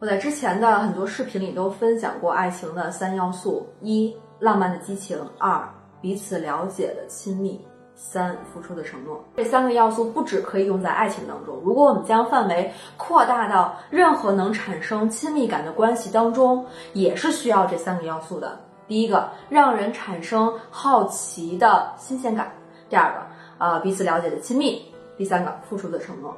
我在之前的很多视频里都分享过爱情的三要素：一、浪漫的激情；二、彼此了解的亲密；三、付出的承诺。这三个要素不只可以用在爱情当中，如果我们将范围扩大到任何能产生亲密感的关系当中，也是需要这三个要素的。第一个，让人产生好奇的新鲜感；第二个，呃，彼此了解的亲密；第三个，付出的承诺。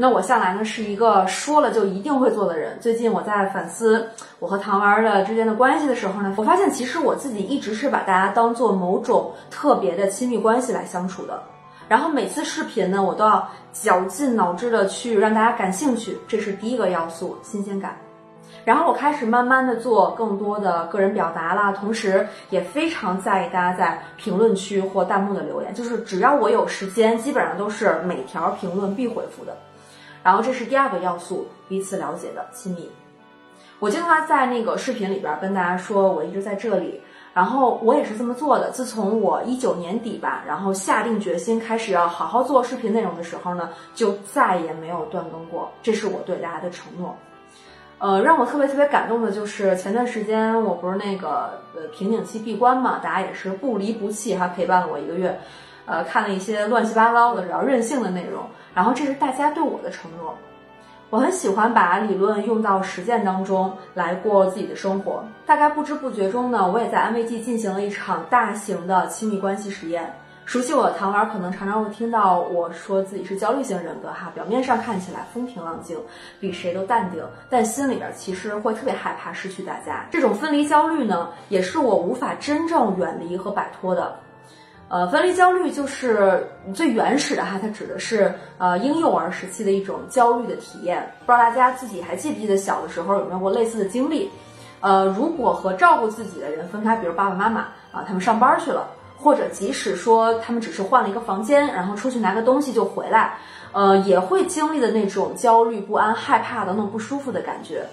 那我向来呢是一个说了就一定会做的人。最近我在反思我和唐丸的之间的关系的时候呢，我发现其实我自己一直是把大家当做某种特别的亲密关系来相处的。然后每次视频呢，我都要绞尽脑汁的去让大家感兴趣，这是第一个要素，新鲜感。然后我开始慢慢的做更多的个人表达啦，同时也非常在意大家在评论区或弹幕的留言，就是只要我有时间，基本上都是每条评论必回复的。然后这是第二个要素，彼此了解的亲密。我经常在那个视频里边跟大家说，我一直在这里。然后我也是这么做的。自从我一九年底吧，然后下定决心开始要好好做视频内容的时候呢，就再也没有断更过。这是我对大家的承诺。呃，让我特别特别感动的就是前段时间我不是那个呃瓶颈期闭关嘛，大家也是不离不弃，还陪伴了我一个月。呃，看了一些乱七八糟的比较任性的内容，然后这是大家对我的承诺。我很喜欢把理论用到实践当中来过自己的生活。大概不知不觉中呢，我也在安慰剂进行了一场大型的亲密关系实验。熟悉我的糖丸可能常常会听到我说自己是焦虑型人格哈，表面上看起来风平浪静，比谁都淡定，但心里边其实会特别害怕失去大家。这种分离焦虑呢，也是我无法真正远离和摆脱的。呃，分离焦虑就是最原始的哈，它指的是呃婴幼儿时期的一种焦虑的体验。不知道大家自己还记不记得小的时候有没有过类似的经历？呃，如果和照顾自己的人分开，比如爸爸妈妈啊，他们上班去了，或者即使说他们只是换了一个房间，然后出去拿个东西就回来，呃，也会经历的那种焦虑、不安、害怕等等不舒服的感觉。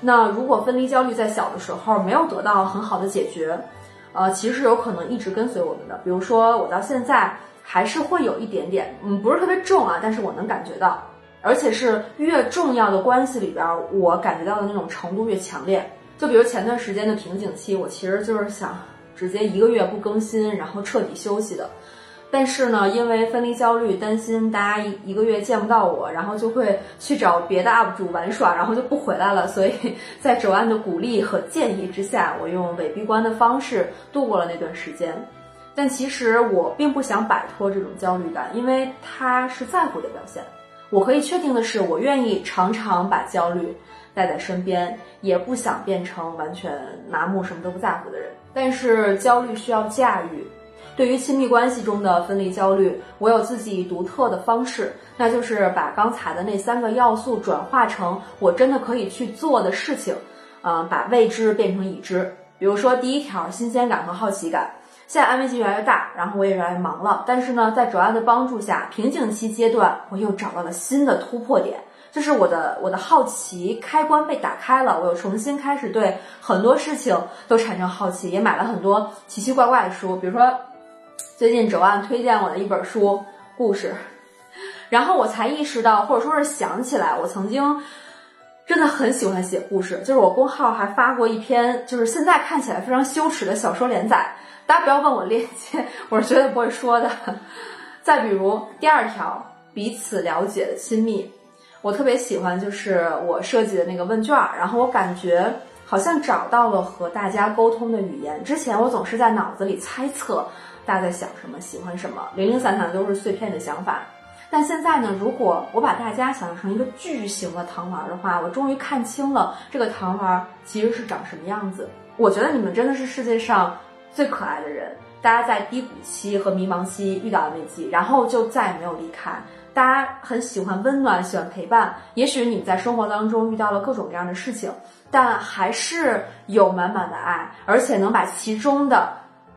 那如果分离焦虑在小的时候没有得到很好的解决，呃，其实有可能一直跟随我们的，比如说我到现在还是会有一点点，嗯，不是特别重啊，但是我能感觉到，而且是越重要的关系里边，我感觉到的那种程度越强烈。就比如前段时间的瓶颈期，我其实就是想直接一个月不更新，然后彻底休息的。但是呢，因为分离焦虑，担心大家一一个月见不到我，然后就会去找别的 UP 主玩耍，然后就不回来了。所以在周安的鼓励和建议之下，我用伪闭关的方式度过了那段时间。但其实我并不想摆脱这种焦虑感，因为它是在乎的表现。我可以确定的是，我愿意常常把焦虑带在身边，也不想变成完全麻木、什么都不在乎的人。但是焦虑需要驾驭。对于亲密关系中的分离焦虑，我有自己独特的方式，那就是把刚才的那三个要素转化成我真的可以去做的事情，嗯，把未知变成已知。比如说第一条，新鲜感和好奇感。现在安慰剂越来越大，然后我也越来越忙了，但是呢，在卓安的帮助下，瓶颈期阶段我又找到了新的突破点，就是我的我的好奇开关被打开了，我又重新开始对很多事情都产生好奇，也买了很多奇奇怪怪的书，比如说。最近周安推荐我的一本书故事，然后我才意识到，或者说是想起来，我曾经真的很喜欢写故事。就是我公号还发过一篇，就是现在看起来非常羞耻的小说连载。大家不要问我链接，我是绝对不会说的。再比如第二条，彼此了解的亲密，我特别喜欢，就是我设计的那个问卷，然后我感觉好像找到了和大家沟通的语言。之前我总是在脑子里猜测。大家在想什么？喜欢什么？零零散散的都是碎片的想法。但现在呢？如果我把大家想象成一个巨型的糖丸的话，我终于看清了这个糖丸其实是长什么样子。我觉得你们真的是世界上最可爱的人。大家在低谷期和迷茫期遇到了危机，然后就再也没有离开。大家很喜欢温暖，喜欢陪伴。也许你们在生活当中遇到了各种各样的事情，但还是有满满的爱，而且能把其中的。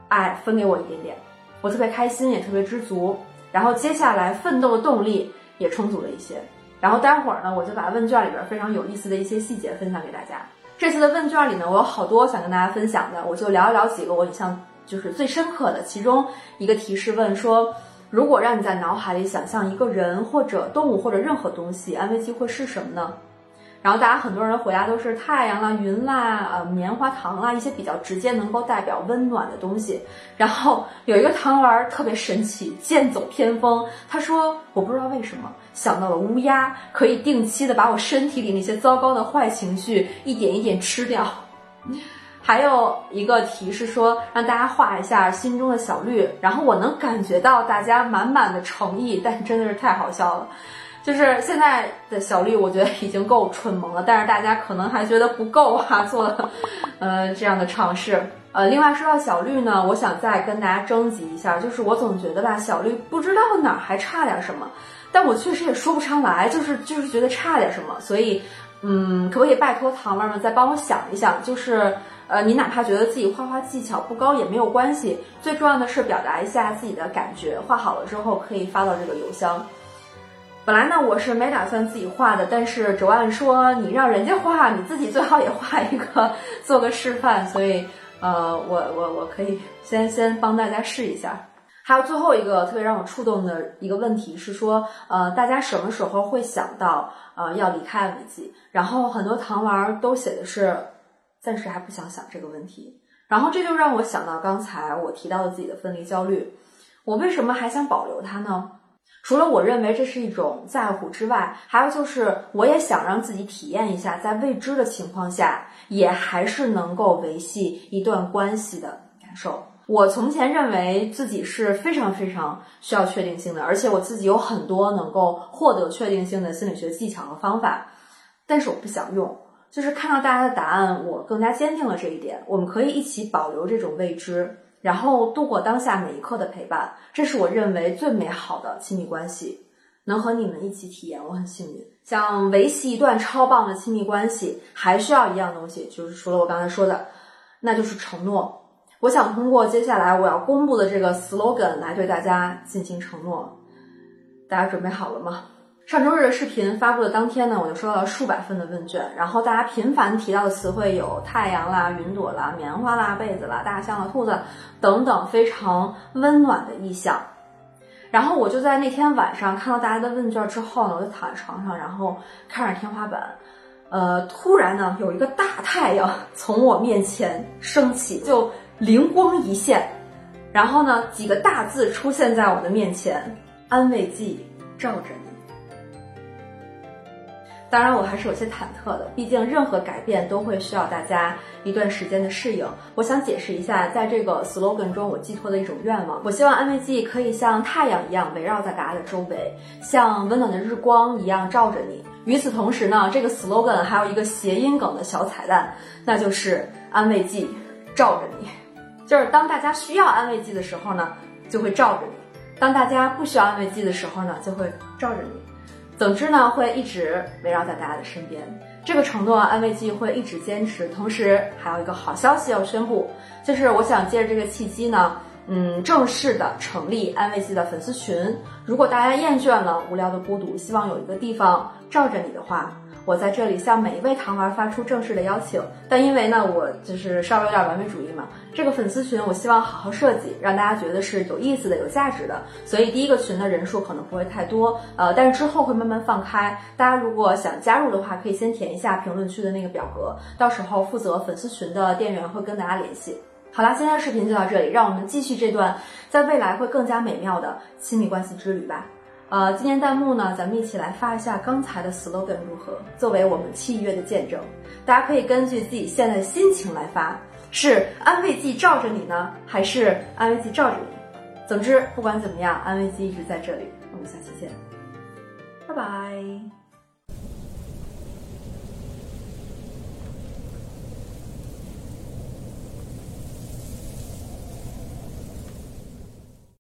爱分给我一点点，我特别开心，也特别知足。然后接下来奋斗的动力也充足了一些。然后待会儿呢，我就把问卷里边非常有意思的一些细节分享给大家。这次的问卷里呢，我有好多想跟大家分享的，我就聊一聊几个我印象就是最深刻的。其中一个提示问说，如果让你在脑海里想象一个人或者动物或者任何东西，安慰剂会是什么呢？然后大家很多人回答都是太阳啦、云啦、呃棉花糖啦一些比较直接能够代表温暖的东西。然后有一个糖丸特别神奇，剑走偏锋，他说我不知道为什么想到了乌鸦，可以定期的把我身体里那些糟糕的坏情绪一点一点吃掉。还有一个题是说让大家画一下心中的小绿，然后我能感觉到大家满满的诚意，但真的是太好笑了。就是现在的小绿，我觉得已经够蠢萌了，但是大家可能还觉得不够啊，做了呃这样的尝试。呃，另外说到小绿呢，我想再跟大家征集一下，就是我总觉得吧，小绿不知道哪儿还差点什么，但我确实也说不上来，就是就是觉得差点什么，所以嗯，可不可以拜托糖丸们再帮我想一想，就是。呃，你哪怕觉得自己画画技巧不高也没有关系，最重要的是表达一下自己的感觉。画好了之后可以发到这个邮箱。本来呢我是没打算自己画的，但是卓岸说你让人家画，你自己最好也画一个，做个示范。所以呃，我我我可以先先帮大家试一下。还有最后一个特别让我触动的一个问题是说，呃，大家什么时候会想到呃要离开安慰剂？然后很多糖丸都写的是。暂时还不想想这个问题，然后这就让我想到刚才我提到的自己的分离焦虑。我为什么还想保留它呢？除了我认为这是一种在乎之外，还有就是我也想让自己体验一下，在未知的情况下，也还是能够维系一段关系的感受。我从前认为自己是非常非常需要确定性的，而且我自己有很多能够获得确定性的心理学技巧和方法，但是我不想用。就是看到大家的答案，我更加坚定了这一点。我们可以一起保留这种未知，然后度过当下每一刻的陪伴。这是我认为最美好的亲密关系，能和你们一起体验，我很幸运。想维系一段超棒的亲密关系，还需要一样东西，就是除了我刚才说的，那就是承诺。我想通过接下来我要公布的这个 slogan 来对大家进行承诺。大家准备好了吗？上周日的视频发布的当天呢，我就收到了数百份的问卷，然后大家频繁提到的词汇有太阳啦、云朵啦、棉花啦、被子啦、大象啦、兔子等等非常温暖的意象。然后我就在那天晚上看到大家的问卷之后呢，我就躺在床上，然后看着天花板，呃，突然呢有一个大太阳从我面前升起，就灵光一现，然后呢几个大字出现在我的面前：安慰剂照着你。当然，我还是有些忐忑的，毕竟任何改变都会需要大家一段时间的适应。我想解释一下，在这个 slogan 中，我寄托的一种愿望。我希望安慰剂可以像太阳一样围绕在大家的周围，像温暖的日光一样照着你。与此同时呢，这个 slogan 还有一个谐音梗的小彩蛋，那就是安慰剂照着你。就是当大家需要安慰剂的时候呢，就会罩着你；当大家不需要安慰剂的时候呢，就会罩着你。总之呢，会一直围绕在大家的身边。这个承诺，安慰剂会一直坚持。同时，还有一个好消息要宣布，就是我想借着这个契机呢，嗯，正式的成立安慰剂的粉丝群。如果大家厌倦了无聊的孤独，希望有一个地方罩着你的话。我在这里向每一位糖丸发出正式的邀请，但因为呢，我就是稍微有点完美主义嘛，这个粉丝群我希望好好设计，让大家觉得是有意思的、有价值的，所以第一个群的人数可能不会太多，呃，但是之后会慢慢放开。大家如果想加入的话，可以先填一下评论区的那个表格，到时候负责粉丝群的店员会跟大家联系。好啦，今天的视频就到这里，让我们继续这段在未来会更加美妙的亲密关系之旅吧。呃，今天弹幕呢，咱们一起来发一下刚才的 slogan 如何？作为我们契约的见证，大家可以根据自己现在的心情来发，是安慰剂罩着你呢，还是安慰剂罩着你？总之，不管怎么样，安慰剂一直在这里。我们下期见，拜拜。